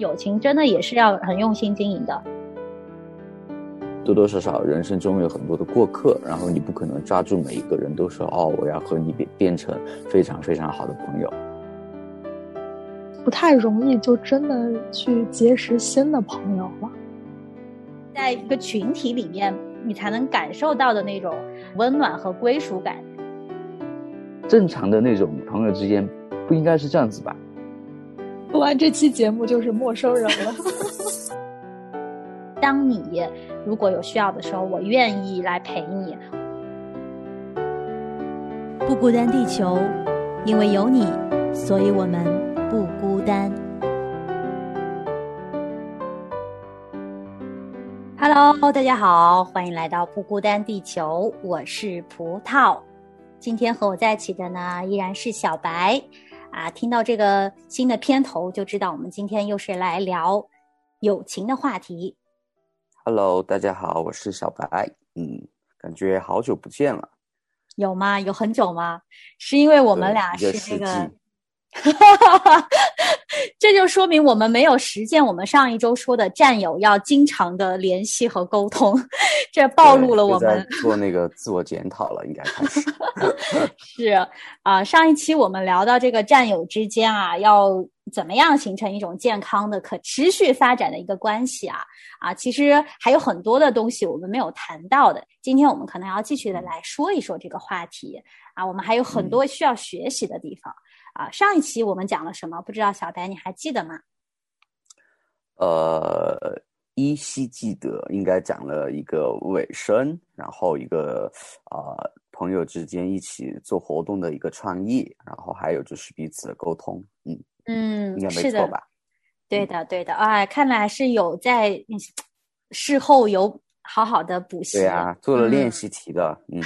友情真的也是要很用心经营的。多多少少人生中有很多的过客，然后你不可能抓住每一个人都说哦，我要和你变变成非常非常好的朋友，不太容易就真的去结识新的朋友了。在一个群体里面，你才能感受到的那种温暖和归属感。正常的那种朋友之间，不应该是这样子吧？录完这期节目就是陌生人了。当你如果有需要的时候，我愿意来陪你。不孤单，地球，因为有你，所以我们不孤单。Hello，大家好，欢迎来到不孤单地球，我是葡萄。今天和我在一起的呢，依然是小白。啊，听到这个新的片头，就知道我们今天又是来聊友情的话题。Hello，大家好，我是小白。嗯，感觉好久不见了。有吗？有很久吗？是因为我们俩是这个，这就说明我们没有实践我们上一周说的战友要经常的联系和沟通，这暴露了我们做那个自我检讨了，应该开始。是啊，上一期我们聊到这个战友之间啊，要怎么样形成一种健康的、可持续发展的一个关系啊？啊，其实还有很多的东西我们没有谈到的，今天我们可能要继续的来说一说这个话题啊。我们还有很多需要学习的地方啊。上一期我们讲了什么？不知道小白你还记得吗？呃，依稀记得，应该讲了一个尾声，然后一个啊。朋友之间一起做活动的一个创意，然后还有就是彼此的沟通，嗯嗯，应该没错吧？对的，对的，哎，看来是有在事后有好好的补习，对啊，做了练习题的，嗯，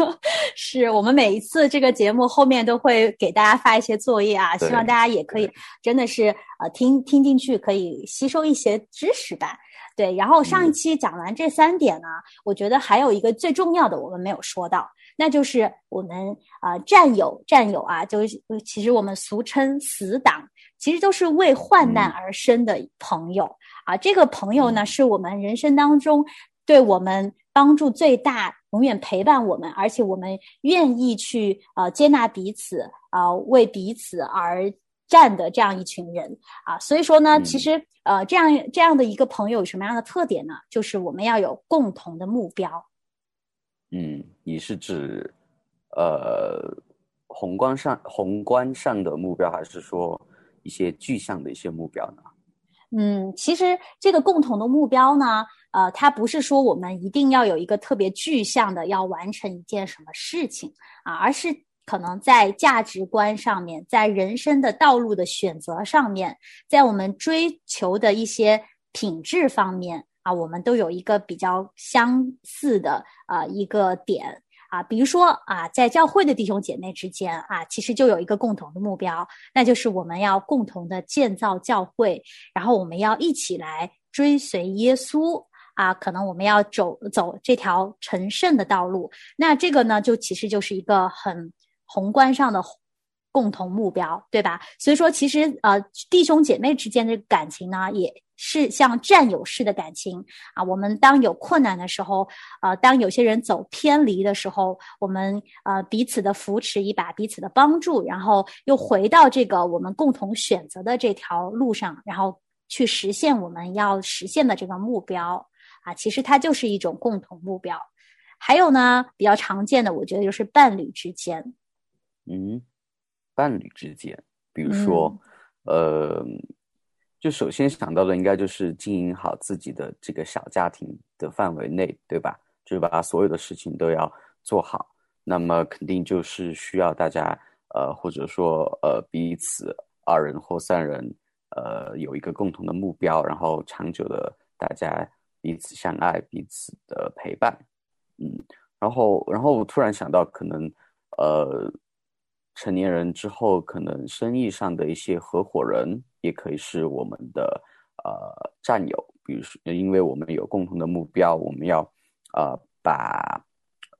是我们每一次这个节目后面都会给大家发一些作业啊，希望大家也可以真的是呃听听进去，可以吸收一些知识吧。对，然后上一期讲完这三点呢，我觉得还有一个最重要的我们没有说到。那就是我们啊，战友，战友啊，就是其实我们俗称死党，其实都是为患难而生的朋友啊。这个朋友呢，是我们人生当中对我们帮助最大、永远陪伴我们，而且我们愿意去呃接纳彼此啊，为彼此而战的这样一群人啊。所以说呢，其实呃，这样这样的一个朋友有什么样的特点呢？就是我们要有共同的目标。嗯，你是指，呃，宏观上宏观上的目标，还是说一些具象的一些目标呢？嗯，其实这个共同的目标呢，呃，它不是说我们一定要有一个特别具象的要完成一件什么事情啊，而是可能在价值观上面，在人生的道路的选择上面，在我们追求的一些品质方面。啊，我们都有一个比较相似的啊一个点啊，比如说啊，在教会的弟兄姐妹之间啊，其实就有一个共同的目标，那就是我们要共同的建造教会，然后我们要一起来追随耶稣啊，可能我们要走走这条成圣的道路，那这个呢，就其实就是一个很宏观上的共同目标，对吧？所以说，其实呃，弟兄姐妹之间的感情呢，也。是像战友式的感情啊！我们当有困难的时候，呃，当有些人走偏离的时候，我们呃彼此的扶持一把，彼此的帮助，然后又回到这个我们共同选择的这条路上，然后去实现我们要实现的这个目标啊！其实它就是一种共同目标。还有呢，比较常见的，我觉得就是伴侣之间。嗯，伴侣之间，比如说，呃。就首先想到的应该就是经营好自己的这个小家庭的范围内，对吧？就是把所有的事情都要做好。那么肯定就是需要大家，呃，或者说呃彼此二人或三人，呃有一个共同的目标，然后长久的大家彼此相爱，彼此的陪伴。嗯，然后然后我突然想到，可能呃成年人之后，可能生意上的一些合伙人。也可以是我们的呃战友，比如说，因为我们有共同的目标，我们要呃把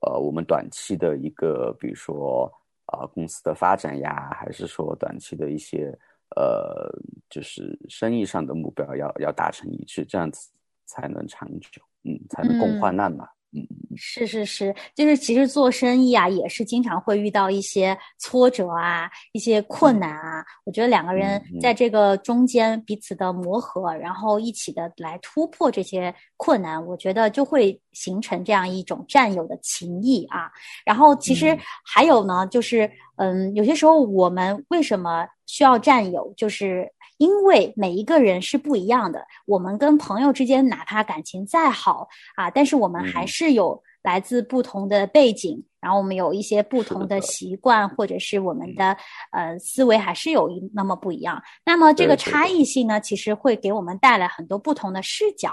呃我们短期的一个，比如说呃公司的发展呀，还是说短期的一些呃就是生意上的目标要要达成一致，这样子才能长久，嗯，才能共患难嘛。嗯，是是是，就是其实做生意啊，也是经常会遇到一些挫折啊，一些困难啊。我觉得两个人在这个中间彼此的磨合，然后一起的来突破这些困难，我觉得就会形成这样一种战友的情谊啊。然后其实还有呢，就是嗯，有些时候我们为什么需要战友，就是。因为每一个人是不一样的，我们跟朋友之间哪怕感情再好啊，但是我们还是有来自不同的背景，然后我们有一些不同的习惯，或者是我们的呃思维还是有一那么不一样。那么这个差异性呢，其实会给我们带来很多不同的视角，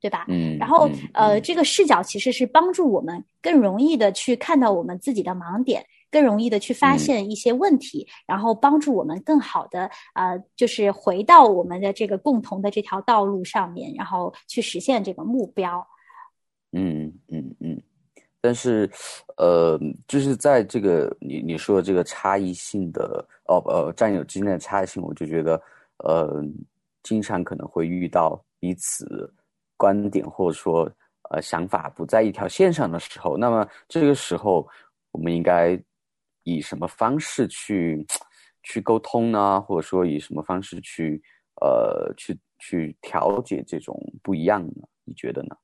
对吧？嗯。然后呃，这个视角其实是帮助我们更容易的去看到我们自己的盲点。更容易的去发现一些问题，然后帮助我们更好的呃，就是回到我们的这个共同的这条道路上面，然后去实现这个目标。嗯嗯嗯。但是，呃，就是在这个你你说的这个差异性的哦呃战友之间的差异性，我就觉得呃，经常可能会遇到彼此观点或者说呃想法不在一条线上的时候，那么这个时候我们应该。以什么方式去去沟通呢？或者说以什么方式去呃去去调节这种不一样呢？你觉得呢？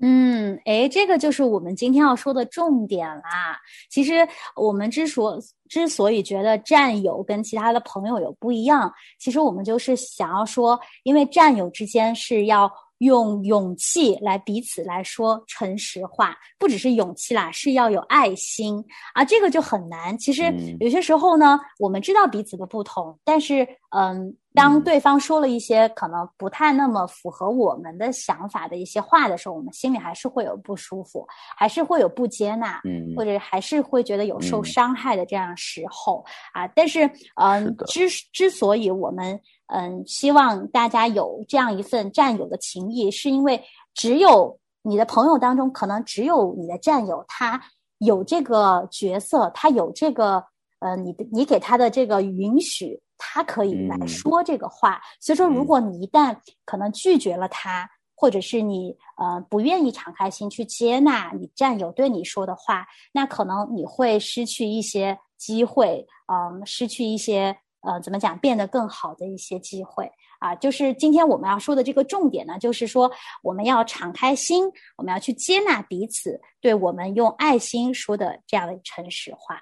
嗯，哎，这个就是我们今天要说的重点啦。其实我们之所之所以觉得战友跟其他的朋友有不一样，其实我们就是想要说，因为战友之间是要。用勇气来彼此来说诚实话，不只是勇气啦，是要有爱心啊，这个就很难。其实有些时候呢，我们知道彼此的不同，但是嗯，当对方说了一些可能不太那么符合我们的想法的一些话的时候，我们心里还是会有不舒服，还是会有不接纳，嗯，或者还是会觉得有受伤害的这样时候啊。但是嗯，之之所以我们。嗯，希望大家有这样一份战友的情谊，是因为只有你的朋友当中，可能只有你的战友，他有这个角色，他有这个呃，你的你给他的这个允许，他可以来说这个话。所以说，如果你一旦可能拒绝了他，或者是你呃不愿意敞开心去接纳你战友对你说的话，那可能你会失去一些机会，嗯，失去一些。呃，怎么讲变得更好的一些机会啊？就是今天我们要说的这个重点呢，就是说我们要敞开心，我们要去接纳彼此，对我们用爱心说的这样的诚实话。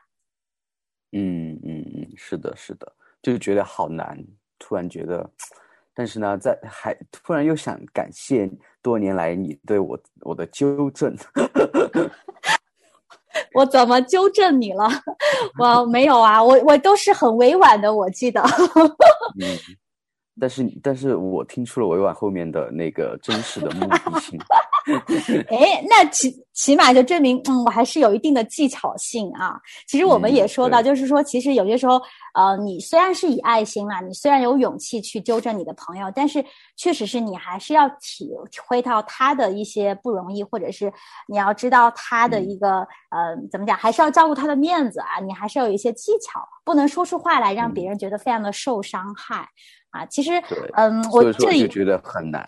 嗯嗯嗯，是的，是的，就觉得好难，突然觉得，但是呢，在还突然又想感谢多年来你对我我的纠正。我怎么纠正你了？我没有啊，我我都是很委婉的，我记得。嗯，但是但是我听出了委婉后面的那个真实的目的性。哎，那起起码就证明，嗯，我还是有一定的技巧性啊。其实我们也说到，就是说，其实有些时候，呃，你虽然是以爱心啦，你虽然有勇气去纠正你的朋友，但是确实是你还是要体体会到他的一些不容易，或者是你要知道他的一个，呃，怎么讲，还是要照顾他的面子啊。你还是要有一些技巧，不能说出话来让别人觉得非常的受伤害。啊，其实，嗯，我这里就觉得很难。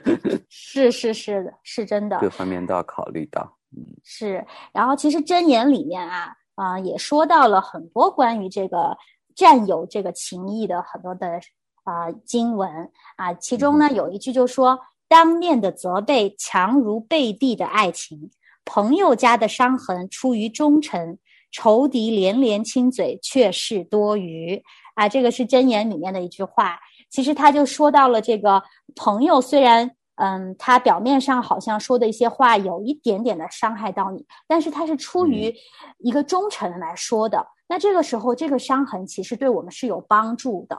是是是的，是真的，各方面都要考虑到。嗯，是。然后，其实箴言里面啊，啊，也说到了很多关于这个占有这个情谊的很多的啊经文啊。其中呢，有一句就说：“当面的责备强如背地的爱情，朋友家的伤痕出于忠诚，仇敌连连亲嘴却是多余。”啊，这个是箴言里面的一句话。其实他就说到了这个朋友，虽然嗯，他表面上好像说的一些话有一点点的伤害到你，但是他是出于一个忠诚来说的。那这个时候，这个伤痕其实对我们是有帮助的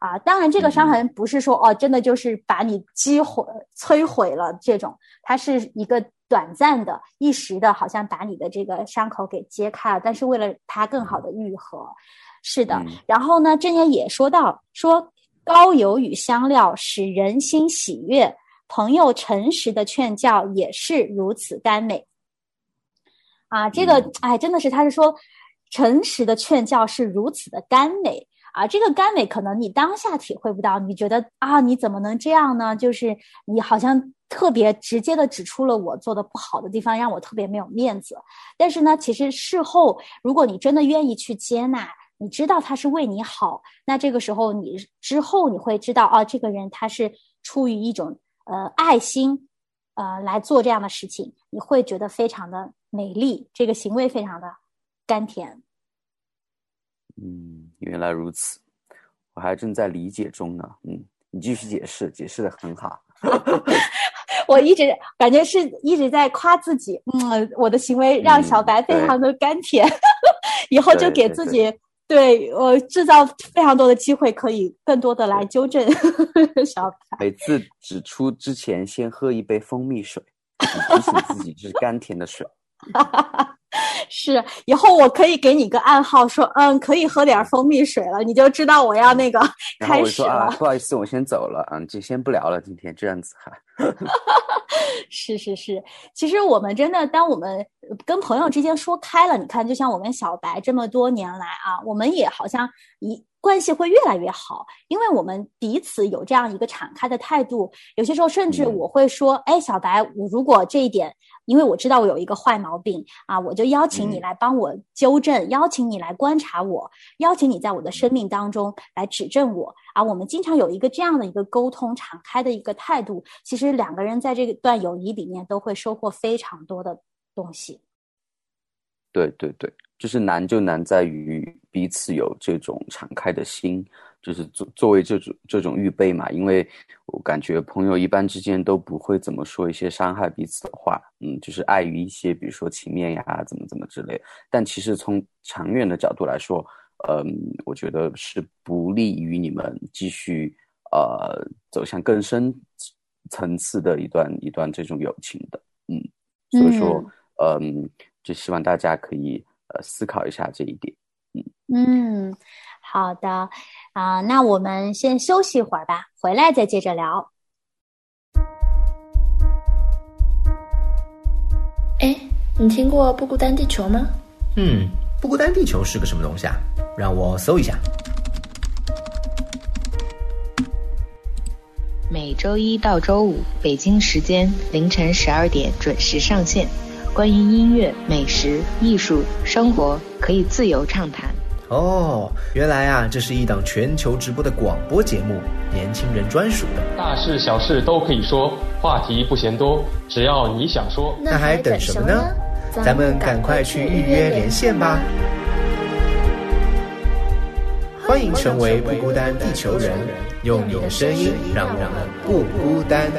啊。当然，这个伤痕不是说哦，真的就是把你击毁、摧毁了这种，它是一个短暂的、一时的，好像把你的这个伤口给揭开了。但是为了它更好的愈合。是的，然后呢，箴言也说到，说高油与香料使人心喜悦，朋友诚实的劝教也是如此甘美。啊，这个哎，真的是，他是说诚实的劝教是如此的甘美啊，这个甘美可能你当下体会不到，你觉得啊，你怎么能这样呢？就是你好像特别直接的指出了我做的不好的地方，让我特别没有面子。但是呢，其实事后如果你真的愿意去接纳，你知道他是为你好，那这个时候你之后你会知道，啊，这个人他是出于一种呃爱心，呃来做这样的事情，你会觉得非常的美丽，这个行为非常的甘甜。嗯，原来如此，我还正在理解中呢。嗯，你继续解释，解释的很好。我一直感觉是一直在夸自己，嗯，我的行为让小白非常的甘甜，以后就给自己对我制造非常多的机会，可以更多的来纠正 小凯。每次指出之前，先喝一杯蜂蜜水，提醒自己这是甘甜的水。是，以后我可以给你个暗号，说，嗯，可以喝点蜂蜜水了，你就知道我要那个开始了。不好意思，我先走了，嗯，就先不聊了，今天这样子哈。是是是，其实我们真的，当我们跟朋友之间说开了，你看，就像我跟小白这么多年来啊，我们也好像一关系会越来越好，因为我们彼此有这样一个敞开的态度。有些时候，甚至我会说，哎，小白，我如果这一点。因为我知道我有一个坏毛病啊，我就邀请你来帮我纠正，邀请你来观察我，邀请你在我的生命当中来指正我啊。我们经常有一个这样的一个沟通、敞开的一个态度，其实两个人在这段友谊里面都会收获非常多的东西。对对对，就是难就难在于彼此有这种敞开的心。就是作作为这种这种预备嘛，因为我感觉朋友一般之间都不会怎么说一些伤害彼此的话，嗯，就是碍于一些比如说情面呀，怎么怎么之类。但其实从长远的角度来说，嗯，我觉得是不利于你们继续呃走向更深层次的一段一段这种友情的，嗯，所以说，嗯，就希望大家可以呃思考一下这一点，嗯嗯。好的，啊，那我们先休息一会儿吧，回来再接着聊。哎，你听过不孤单地球吗？嗯，不孤单地球是个什么东西啊？让我搜一下。每周一到周五，北京时间凌晨十二点准时上线。关于音乐、美食、艺术、生活，可以自由畅谈。哦，原来啊，这是一档全球直播的广播节目，年轻人专属的。大事小事都可以说，话题不嫌多，只要你想说。那还等什么呢？咱们赶快去预约连线吧！欢迎成为不孤单地球人，用你的声音让我们不孤单。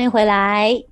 欢迎回来，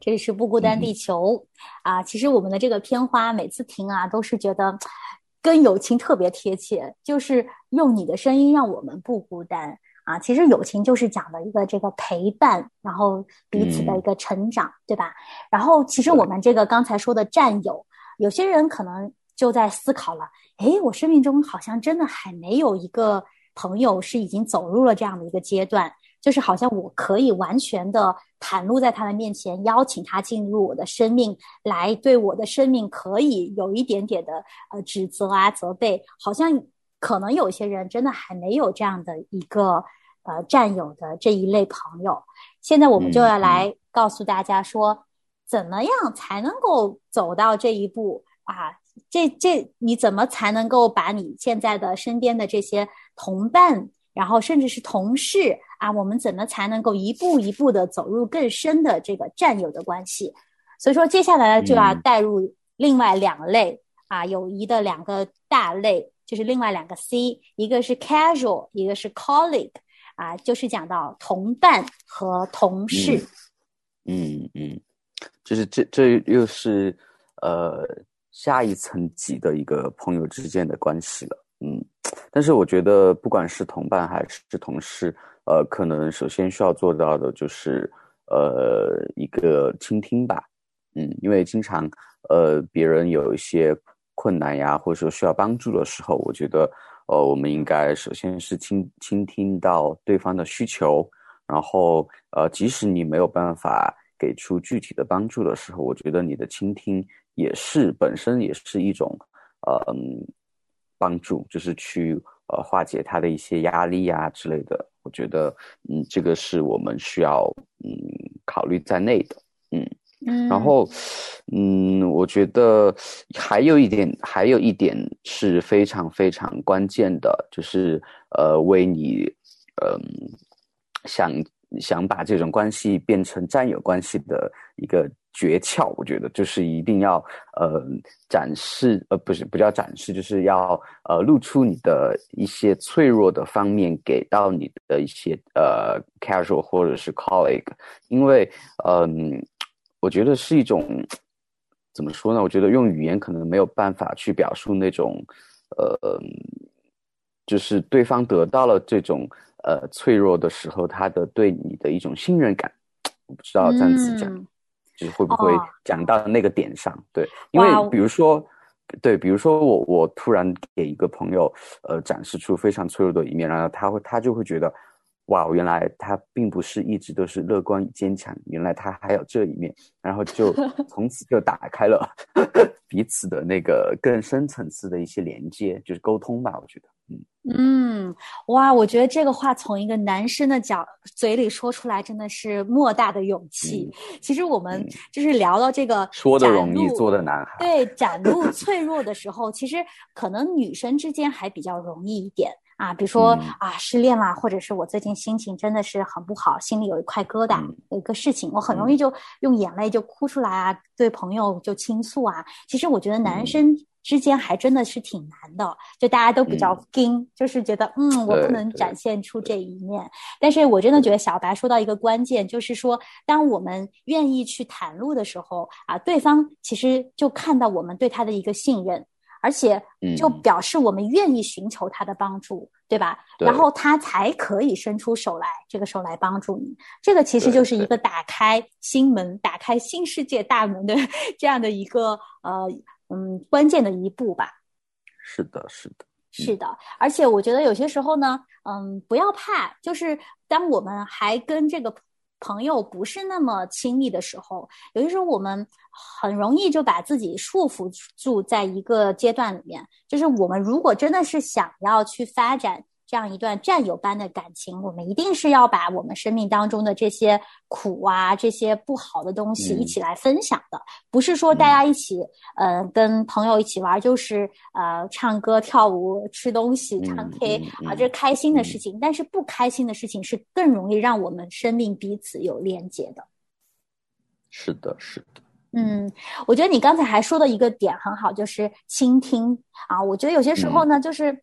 这里是不孤单地球啊！其实我们的这个片花每次听啊，都是觉得 跟友情特别贴切，就是用你的声音让我们不孤单啊！其实友情就是讲的一个这个陪伴，然后彼此的一个成长，对吧？然后其实我们这个刚才说的战友，有些人可能就在思考了：诶，我生命中好像真的还没有一个朋友是已经走入了这样的一个阶段。就是好像我可以完全的袒露在他的面前，邀请他进入我的生命，来对我的生命可以有一点点的呃指责啊责备。好像可能有些人真的还没有这样的一个呃战友的这一类朋友。现在我们就要来告诉大家说，怎么样才能够走到这一步啊？这这你怎么才能够把你现在的身边的这些同伴？然后甚至是同事啊，我们怎么才能够一步一步的走入更深的这个战友的关系？所以说，接下来就要带入另外两类啊，友谊的两个大类，就是另外两个 C，一个是 casual，一个是 colleague，啊，就是讲到同伴和同事。嗯嗯，就是这这又是呃下一层级的一个朋友之间的关系了。嗯，但是我觉得，不管是同伴还是同事，呃，可能首先需要做到的就是，呃，一个倾听吧。嗯，因为经常，呃，别人有一些困难呀，或者说需要帮助的时候，我觉得，呃，我们应该首先是倾倾听到对方的需求，然后呃，即使你没有办法给出具体的帮助的时候，我觉得你的倾听也是本身也是一种呃帮助，就是去呃化解他的一些压力啊之类的。我觉得嗯，这个是我们需要嗯考虑在内的，嗯。然后，嗯，我觉得还有一点，还有一点是非常非常关键的，就是呃，为你，嗯，想想把这种关系变成战友关系的一个诀窍，我觉得就是一定要呃展示，呃，不是不叫展示，就是要呃露出你的一些脆弱的方面给到你的一些呃 casual 或者是 colleague，因为嗯。我觉得是一种怎么说呢？我觉得用语言可能没有办法去表述那种，呃，就是对方得到了这种呃脆弱的时候，他的对你的一种信任感。我不知道这样子讲，就是会不会讲到那个点上？对，因为比如说，对，比如说我我突然给一个朋友呃展示出非常脆弱的一面，然后他会他就会觉得。哇，原来他并不是一直都是乐观坚强，原来他还有这一面，然后就 从此就打开了 彼此的那个更深层次的一些连接，就是沟通吧。我觉得，嗯嗯，哇，我觉得这个话从一个男生的角嘴里说出来，真的是莫大的勇气。其实我们就是聊到这个说的容易做的难，对，展露 脆弱的时候，其实可能女生之间还比较容易一点。啊，比如说啊，失恋啦，或者是我最近心情真的是很不好，心里有一块疙瘩，有一个事情，我很容易就用眼泪就哭出来啊，对朋友就倾诉啊。其实我觉得男生之间还真的是挺难的，就大家都比较硬，就是觉得嗯，我不能展现出这一面。但是我真的觉得小白说到一个关键，就是说，当我们愿意去袒露的时候啊，对方其实就看到我们对他的一个信任。而且就表示我们愿意寻求他的帮助，对吧？然后他才可以伸出手来，这个手来帮助你。这个其实就是一个打开心门、打开新世界大门的 这样的一个呃嗯关键的一步吧。是的，是的，是的。而且我觉得有些时候呢，嗯，不要怕，就是当我们还跟这个。朋友不是那么亲密的时候，有些时候我们很容易就把自己束缚住在一个阶段里面。就是我们如果真的是想要去发展。这样一段战友般的感情，我们一定是要把我们生命当中的这些苦啊、这些不好的东西一起来分享的，不是说大家一起，呃，跟朋友一起玩，就是呃，唱歌、跳舞、吃东西、唱 K 啊，这是开心的事情。但是不开心的事情是更容易让我们生命彼此有连接的。是的，是的。嗯，我觉得你刚才还说的一个点很好，就是倾听啊。我觉得有些时候呢，就是。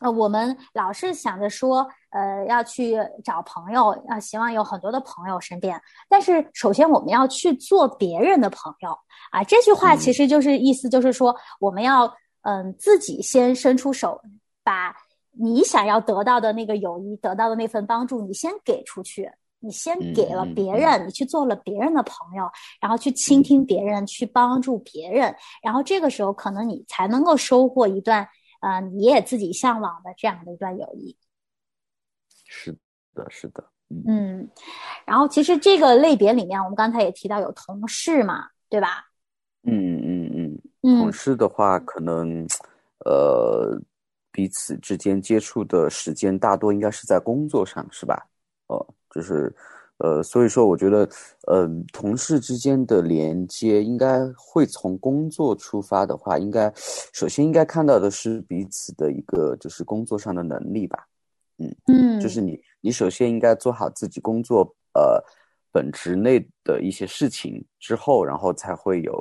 呃，我们老是想着说，呃，要去找朋友，啊，希望有很多的朋友身边。但是，首先我们要去做别人的朋友啊。这句话其实就是意思，就是说，我们要嗯，自己先伸出手，把你想要得到的那个友谊，得到的那份帮助，你先给出去。你先给了别人，你去做了别人的朋友，然后去倾听别人，去帮助别人，然后这个时候，可能你才能够收获一段。啊，你也自己向往的这样的一段友谊，是的，是的，嗯，然后其实这个类别里面，我们刚才也提到有同事嘛，对吧？嗯嗯嗯，同事的话，可能呃彼此之间接触的时间大多应该是在工作上，是吧？哦，就是。呃，所以说，我觉得，呃，同事之间的连接应该会从工作出发的话，应该首先应该看到的是彼此的一个就是工作上的能力吧，嗯嗯，就是你你首先应该做好自己工作呃本职内的一些事情之后，然后才会有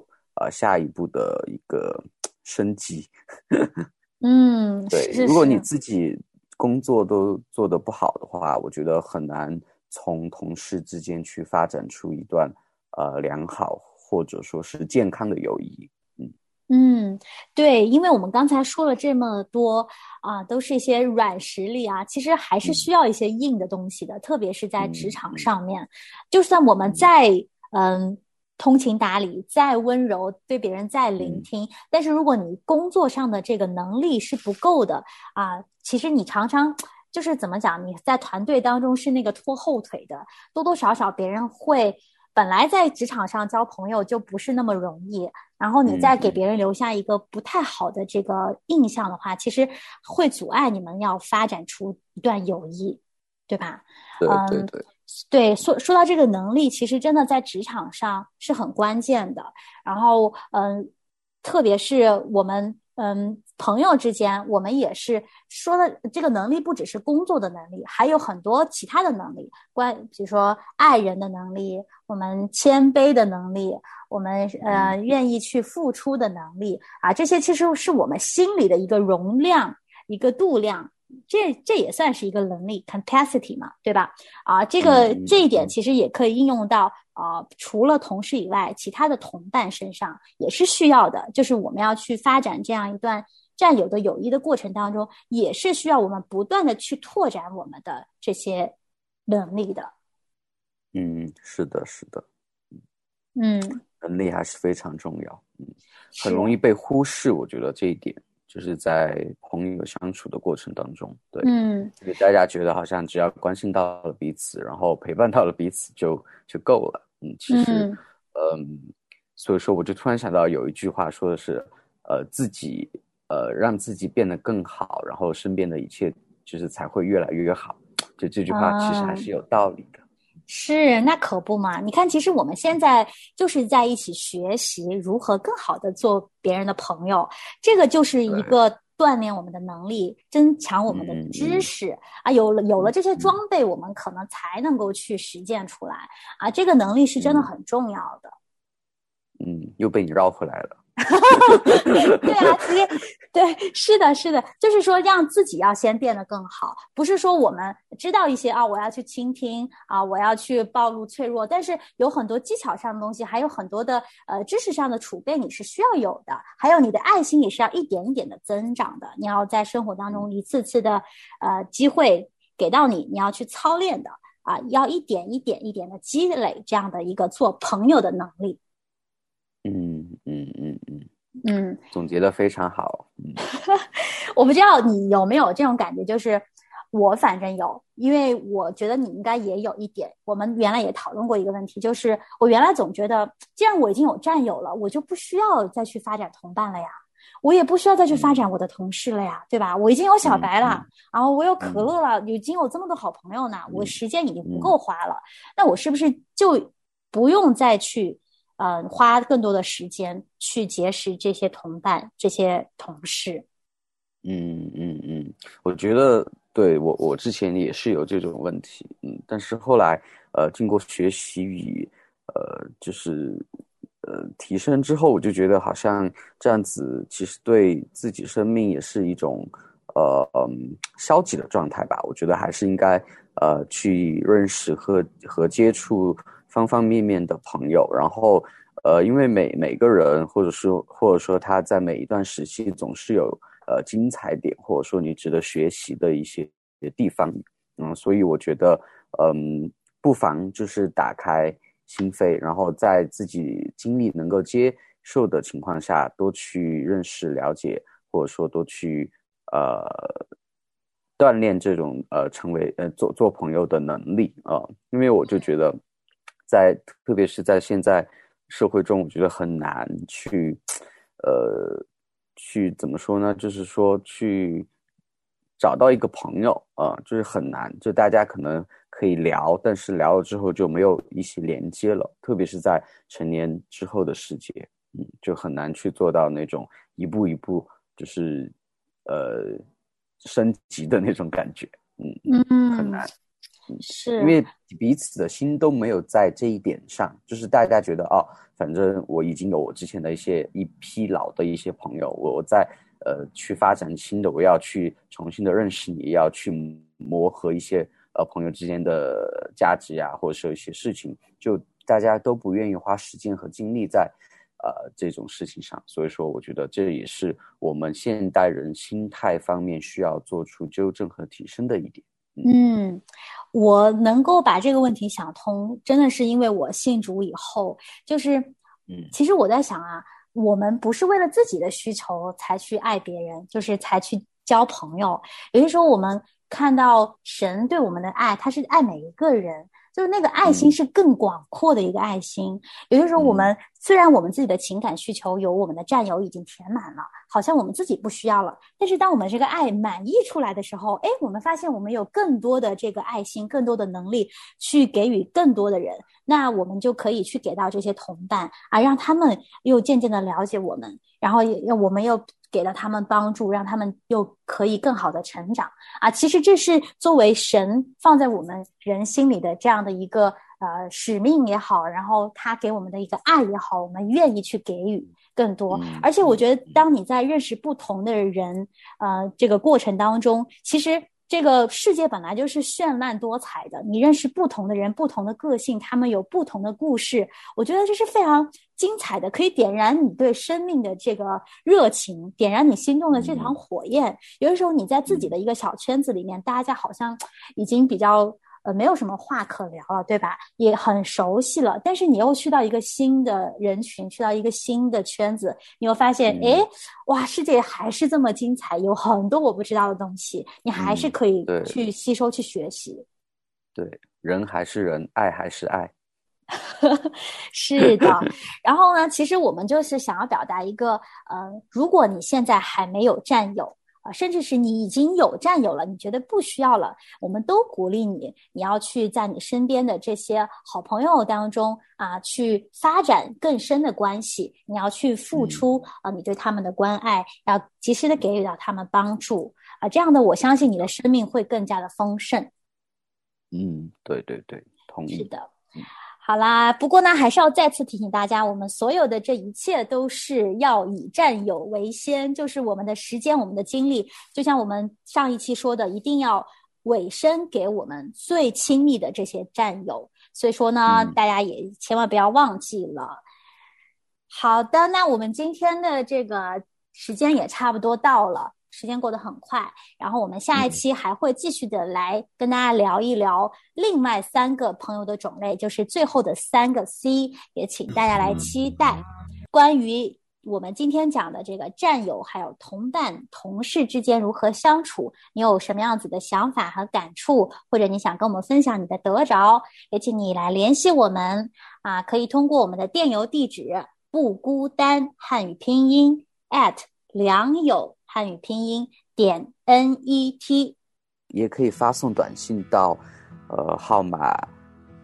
呃下一步的一个升级，嗯，对，如果你自己工作都做得不好的话，我觉得很难。从同事之间去发展出一段呃良好或者说是健康的友谊，嗯嗯，对，因为我们刚才说了这么多啊，都是一些软实力啊，其实还是需要一些硬的东西的，特别是在职场上面，就算我们再嗯通情达理、再温柔，对别人再聆听，但是如果你工作上的这个能力是不够的啊，其实你常常。就是怎么讲？你在团队当中是那个拖后腿的，多多少少别人会本来在职场上交朋友就不是那么容易，然后你再给别人留下一个不太好的这个印象的话，其实会阻碍你们要发展出一段友谊，对吧？对对对。对，说说到这个能力，其实真的在职场上是很关键的。然后，嗯，特别是我们，嗯，朋友之间，我们也是说的这个能力，不只是工作的能力，还有很多其他的能力，关，比如说爱人的能力，我们谦卑的能力，我们呃愿意去付出的能力啊，这些其实是我们心里的一个容量，一个度量。这这也算是一个能力 capacity 嘛，对吧？啊，这个这一点其实也可以应用到啊，除了同事以外，其他的同伴身上也是需要的。就是我们要去发展这样一段战友的友谊的过程当中，也是需要我们不断的去拓展我们的这些能力的。嗯，是的，是的，嗯，能力还是非常重要，嗯，很容易被忽视，我觉得这一点。就是在朋友相处的过程当中，对，嗯，给大家觉得好像只要关心到了彼此，然后陪伴到了彼此就就够了，嗯，其实，嗯，所以说我就突然想到有一句话说的是，呃，自己呃让自己变得更好，然后身边的一切就是才会越来越好，就这句话其实还是有道理的。是，那可不嘛！你看，其实我们现在就是在一起学习如何更好的做别人的朋友，这个就是一个锻炼我们的能力、增强我们的知识啊。有了有了这些装备，我们可能才能够去实践出来啊。这个能力是真的很重要的。嗯，又被你绕回来了。对啊，其实对，是的，是的，就是说让自己要先变得更好，不是说我们知道一些啊，我要去倾听啊，我要去暴露脆弱，但是有很多技巧上的东西，还有很多的呃知识上的储备，你是需要有的，还有你的爱心也是要一点一点的增长的，你要在生活当中一次次的呃机会给到你，你要去操练的啊，要一点一点一点的积累这样的一个做朋友的能力。嗯嗯嗯嗯嗯，总结的非常好。嗯，我不知道你有没有这种感觉，就是我反正有，因为我觉得你应该也有一点。我们原来也讨论过一个问题，就是我原来总觉得，既然我已经有战友了，我就不需要再去发展同伴了呀，我也不需要再去发展我的同事了呀，对吧？我已经有小白了，然后我有可乐了，已经有这么多好朋友呢，我时间已经不够花了，那我是不是就不用再去？嗯，花更多的时间去结识这些同伴、这些同事。嗯嗯嗯，我觉得对我我之前也是有这种问题，嗯，但是后来呃经过学习与呃就是呃提升之后，我就觉得好像这样子其实对自己生命也是一种呃嗯消极的状态吧。我觉得还是应该呃去认识和和接触。方方面面的朋友，然后，呃，因为每每个人，或者说或者说他在每一段时期总是有呃精彩点，或者说你值得学习的一些地方，嗯，所以我觉得，嗯，不妨就是打开心扉，然后在自己精力能够接受的情况下，多去认识、了解，或者说多去呃锻炼这种呃成为呃做做朋友的能力啊，因为我就觉得。在特别是在现在社会中，我觉得很难去，呃，去怎么说呢？就是说去找到一个朋友啊，就是很难。就大家可能可以聊，但是聊了之后就没有一些连接了。特别是在成年之后的世界，嗯，就很难去做到那种一步一步就是呃升级的那种感觉，嗯嗯，很难。是。因为彼此的心都没有在这一点上，就是大家觉得哦，反正我已经有我之前的一些一批老的一些朋友，我我在呃去发展新的，我要去重新的认识你，要去磨合一些呃朋友之间的价值呀，或者说一些事情，就大家都不愿意花时间和精力在呃这种事情上，所以说我觉得这也是我们现代人心态方面需要做出纠正和提升的一点。嗯，我能够把这个问题想通，真的是因为我信主以后，就是，嗯，其实我在想啊，我们不是为了自己的需求才去爱别人，就是才去交朋友。有些时候，我们看到神对我们的爱，他是爱每一个人。就是那个爱心是更广阔的一个爱心，有些时候，我们虽然我们自己的情感需求有我们的战友已经填满了，好像我们自己不需要了，但是当我们这个爱满溢出来的时候，哎，我们发现我们有更多的这个爱心，更多的能力去给予更多的人，那我们就可以去给到这些同伴啊，让他们又渐渐的了解我们，然后也我们又。给了他们帮助，让他们又可以更好的成长啊！其实这是作为神放在我们人心里的这样的一个呃使命也好，然后他给我们的一个爱也好，我们愿意去给予更多。而且我觉得，当你在认识不同的人呃这个过程当中，其实。这个世界本来就是绚烂多彩的，你认识不同的人，不同的个性，他们有不同的故事，我觉得这是非常精彩的，可以点燃你对生命的这个热情，点燃你心中的这团火焰。有的时候你在自己的一个小圈子里面，大家好像已经比较。呃，没有什么话可聊了，对吧？也很熟悉了，但是你又去到一个新的人群，去到一个新的圈子，你会发现，哎，哇，世界还是这么精彩，有很多我不知道的东西，你还是可以去吸收、去学习。对，人还是人，爱还是爱。是的。然后呢，其实我们就是想要表达一个，呃，如果你现在还没有战友。啊，甚至是你已经有战友了，你觉得不需要了，我们都鼓励你，你要去在你身边的这些好朋友当中啊，去发展更深的关系，你要去付出啊，你对他们的关爱，要及时的给予到他们帮助啊，这样的我相信你的生命会更加的丰盛。嗯，对对对，同意。是的。好啦，不过呢，还是要再次提醒大家，我们所有的这一切都是要以战友为先，就是我们的时间、我们的精力，就像我们上一期说的，一定要委身给我们最亲密的这些战友。所以说呢，大家也千万不要忘记了。好的，那我们今天的这个时间也差不多到了。时间过得很快，然后我们下一期还会继续的来跟大家聊一聊另外三个朋友的种类，就是最后的三个 C，也请大家来期待。关于我们今天讲的这个战友、还有同伴、同事之间如何相处，你有什么样子的想法和感触，或者你想跟我们分享你的得着，也请你来联系我们啊，可以通过我们的电邮地址不孤单汉语拼音 at 良友。汉语拼音点 n e t，也可以发送短信到，呃，号码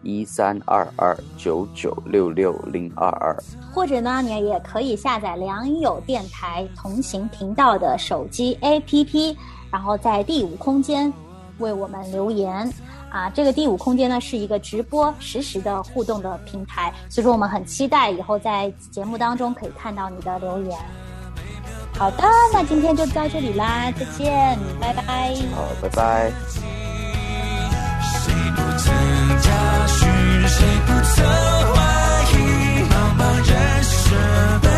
一三二二九九六六零二二，或者呢，你也可以下载良友电台同行频道的手机 APP，然后在第五空间为我们留言啊。这个第五空间呢是一个直播实时的互动的平台，所以说我们很期待以后在节目当中可以看到你的留言。好的，那今天就到这里啦，再见，拜拜。好，拜拜。谁不曾，谁不曾怀疑，茫茫人生。